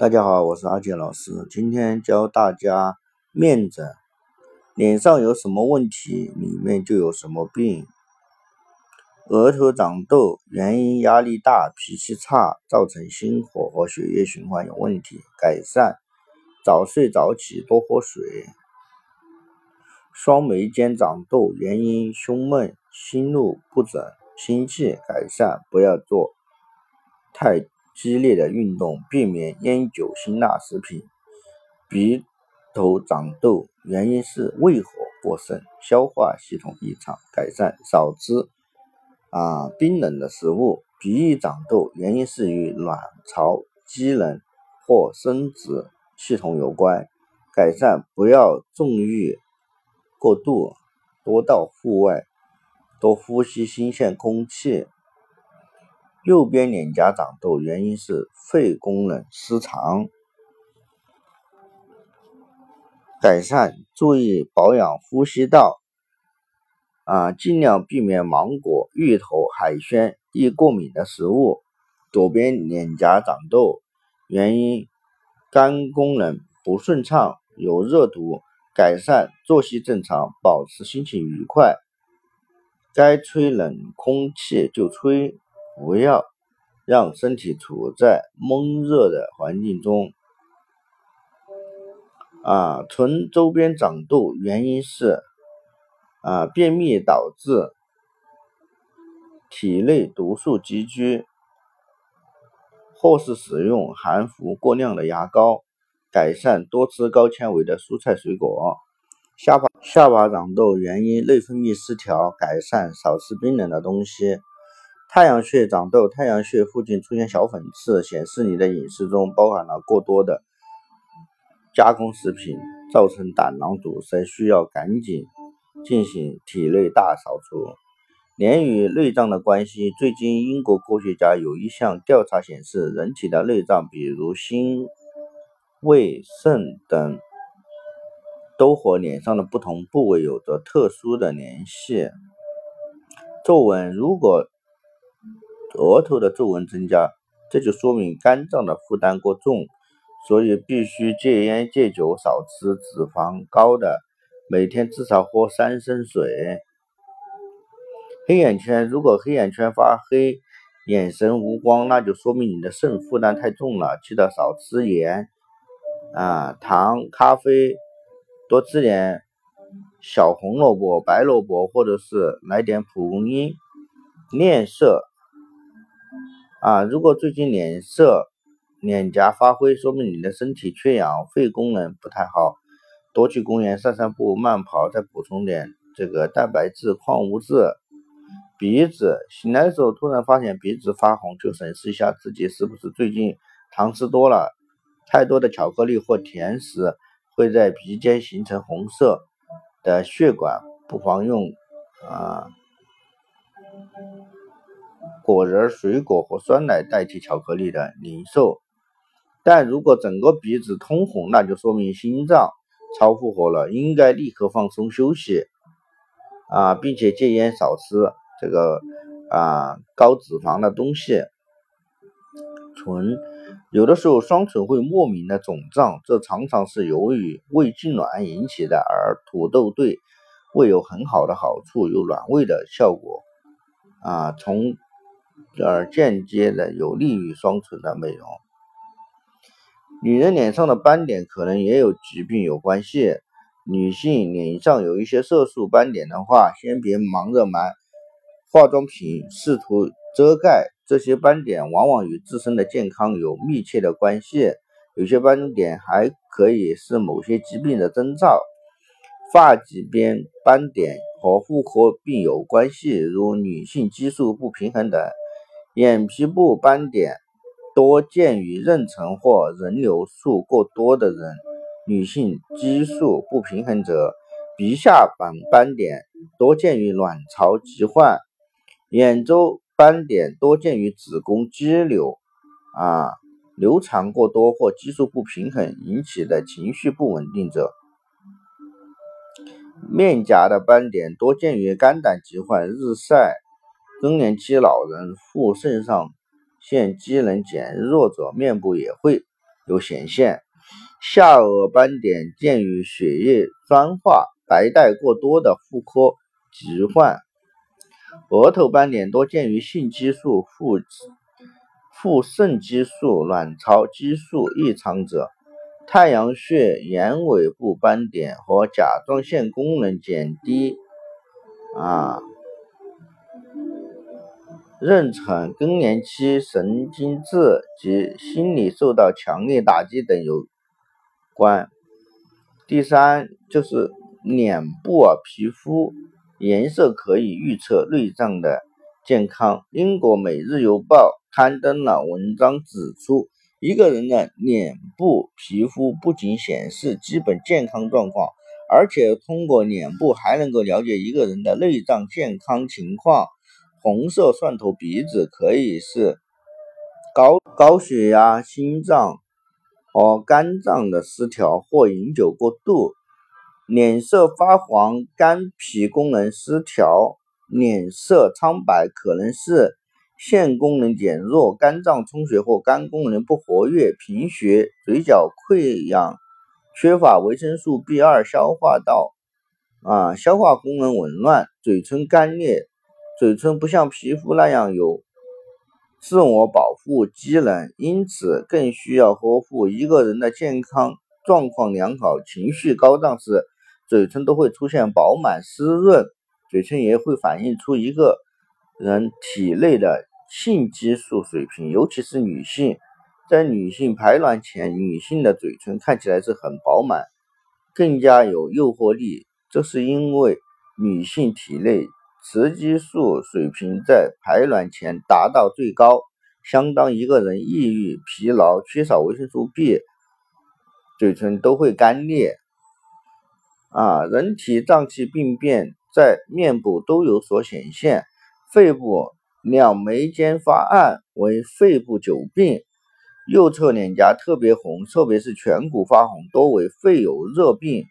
大家好，我是阿杰老师，今天教大家面诊。脸上有什么问题，里面就有什么病。额头长痘原因压力大、脾气差，造成心火和血液循环有问题。改善：早睡早起，多喝水。双眉间长痘原因胸闷、心怒不整、心悸。改善：不要做太。激烈的运动，避免烟酒辛辣食品。鼻头长痘原因是胃火过盛，消化系统异常。改善少吃啊冰冷的食物。鼻翼长痘原因是与卵巢机能或生殖系统有关。改善不要纵欲过度，多到户外，多呼吸新鲜空气。右边脸颊长痘，原因是肺功能失常。改善注意保养呼吸道，啊，尽量避免芒果、芋头、海鲜、易过敏的食物。左边脸颊长痘，原因肝功能不顺畅，有热毒。改善作息正常，保持心情愉快，该吹冷空气就吹。不要让身体处在闷热的环境中。啊，唇周边长痘原因是啊便秘导致体内毒素积聚，或是使用含氟过量的牙膏。改善多吃高纤维的蔬菜水果。下巴下巴长痘原因内分泌失调，改善少吃冰冷的东西。太阳穴长痘，太阳穴附近出现小粉刺，显示你的饮食中包含了过多的加工食品，造成胆囊堵塞，需要赶紧进行体内大扫除。脸与内脏的关系，最近英国科学家有一项调查显示，人体的内脏，比如心、胃、肾等，都和脸上的不同部位有着特殊的联系。皱纹如果额头的皱纹增加，这就说明肝脏的负担过重，所以必须戒烟戒酒，少吃脂肪高的，每天至少喝三升水。黑眼圈，如果黑眼圈发黑，眼神无光，那就说明你的肾负担太重了，记得少吃盐、啊糖、咖啡，多吃点小红萝卜、白萝卜，或者是来点蒲公英。面色。啊，如果最近脸色、脸颊发灰，说明你的身体缺氧，肺功能不太好，多去公园散散步、慢跑，再补充点这个蛋白质、矿物质。鼻子醒来的时候突然发现鼻子发红，就审视一下自己是不是最近糖吃多了，太多的巧克力或甜食会在鼻尖形成红色的血管，不妨用啊。果仁、水果和酸奶代替巧克力的零售，但如果整个鼻子通红，那就说明心脏超负荷了，应该立刻放松休息啊，并且戒烟少吃这个啊高脂肪的东西。唇有的时候双唇会莫名的肿胀，这常常是由于胃痉挛引起的，而土豆对胃有很好的好处，有暖胃的效果啊，从。而间接的有利于双唇的美容。女人脸上的斑点可能也有疾病有关系。女性脸上有一些色素斑点的话，先别忙着买化妆品试图遮盖这些斑点，往往与自身的健康有密切的关系。有些斑点还可以是某些疾病的征兆。发际边斑点和妇科病有关系，如女性激素不平衡等。眼皮部斑点多见于妊娠或人流数过多的人，女性激素不平衡者。鼻下板斑点多见于卵巢疾患，眼周斑点多见于子宫肌瘤啊流产过多或激素不平衡引起的情绪不稳定者。面颊的斑点多见于肝胆疾患、日晒。更年期老人、副肾上腺机能减弱者面部也会有显现。下颚斑点见于血液酸化、白带过多的妇科疾患。额头斑点多见于性激素、副副肾激素、卵巢激素异常者。太阳穴眼尾部斑点和甲状腺功能减低，啊。妊娠、更年期、神经质及心理受到强烈打击等有关。第三就是脸部啊皮肤颜色可以预测内脏的健康。英国《每日邮报》刊登了文章指出，一个人的脸部皮肤不仅显示基本健康状况，而且通过脸部还能够了解一个人的内脏健康情况。红色蒜头鼻子可以是高高血压、心脏和肝脏的失调或饮酒过度；脸色发黄、肝脾功能失调；脸色苍白可能是腺功能减弱、肝脏充血或肝功能不活跃；贫血、嘴角溃疡、缺乏维生素 B 二、消化道啊消化功能紊乱、嘴唇干裂。嘴唇不像皮肤那样有自我保护机能，因此更需要呵护。一个人的健康状况良好、情绪高涨时，嘴唇都会出现饱满湿润。嘴唇也会反映出一个人体内的性激素水平，尤其是女性。在女性排卵前，女性的嘴唇看起来是很饱满，更加有诱惑力。这是因为女性体内。雌激素水平在排卵前达到最高，相当一个人抑郁、疲劳、缺少维生素 B，嘴唇都会干裂。啊，人体脏器病变在面部都有所显现。肺部两眉间发暗为肺部久病，右侧脸颊特别红，特别是颧骨发红，多为肺有热病。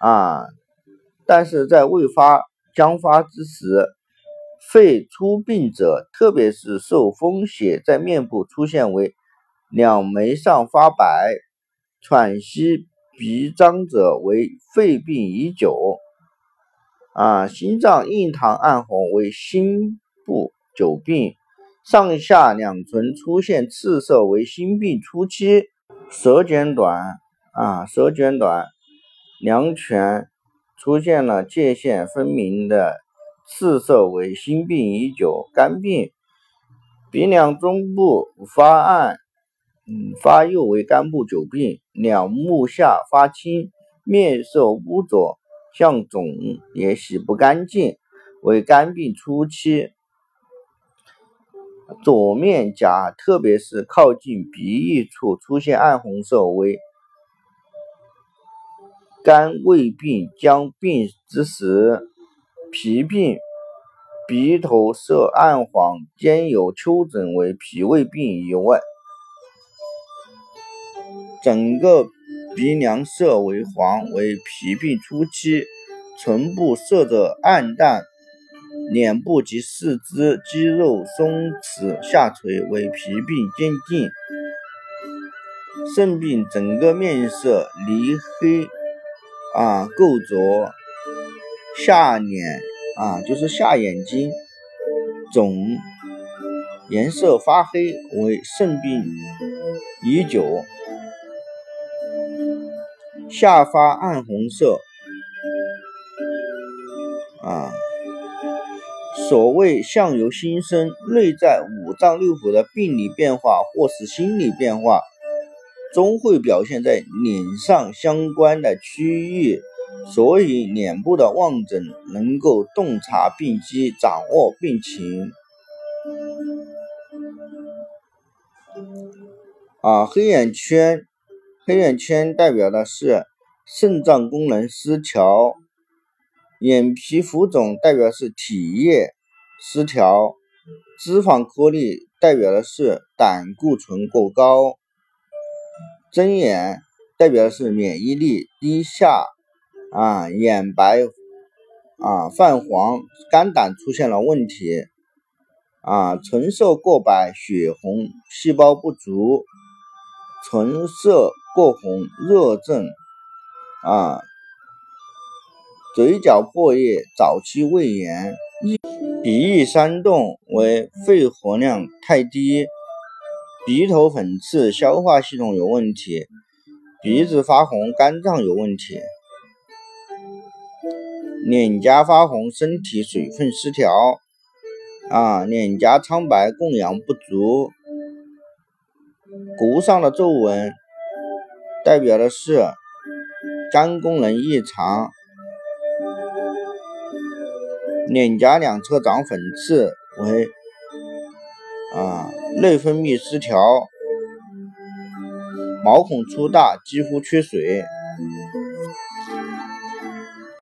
啊，但是在未发。将发之时，肺出病者，特别是受风邪，在面部出现为两眉上发白、喘息、鼻张者，为肺病已久。啊，心脏印堂暗红为心部久病，上下两唇出现赤色为心病初期。舌卷短，啊，舌卷短，两犬。出现了界限分明的赤色为心病已久，肝病；鼻梁中部发暗，嗯，发右为肝部久病；两目下发青，面色污浊，像肿，也洗不干净，为肝病初期。左面颊，特别是靠近鼻翼处出现暗红色为。肝胃病将病之时，脾病；鼻头色暗黄，兼有丘疹，为脾胃病以外。整个鼻梁色为黄，为脾病初期。唇部色泽暗淡，脸部及四肢肌肉松弛下垂，为脾病渐进。肾病整个面色黧黑。啊，构着下脸啊，就是下眼睛肿，颜色发黑，为肾病已久。下发暗红色啊，所谓相由心生，内在五脏六腑的病理变化或是心理变化。终会表现在脸上相关的区域，所以脸部的望诊能够洞察病机，掌握病情。啊，黑眼圈，黑眼圈代表的是肾脏功能失调；眼皮浮肿代表是体液失调；脂肪颗粒代表的是胆固醇过高。睁眼代表的是免疫力低下，啊，眼白啊泛黄，肝胆出现了问题，啊，唇色过白，血红，细胞不足，唇色过红，热症啊，嘴角破裂，早期胃炎，鼻翼煽动为肺活量太低，鼻头粉刺，消化系统有问题，鼻子发红，肝脏有问题，脸颊发红，身体水分失调。啊，脸颊苍白，供氧不足。骨上的皱纹代表的是肝功能异常，脸颊两侧长粉刺为啊内分泌失调，毛孔粗大，肌肤缺水。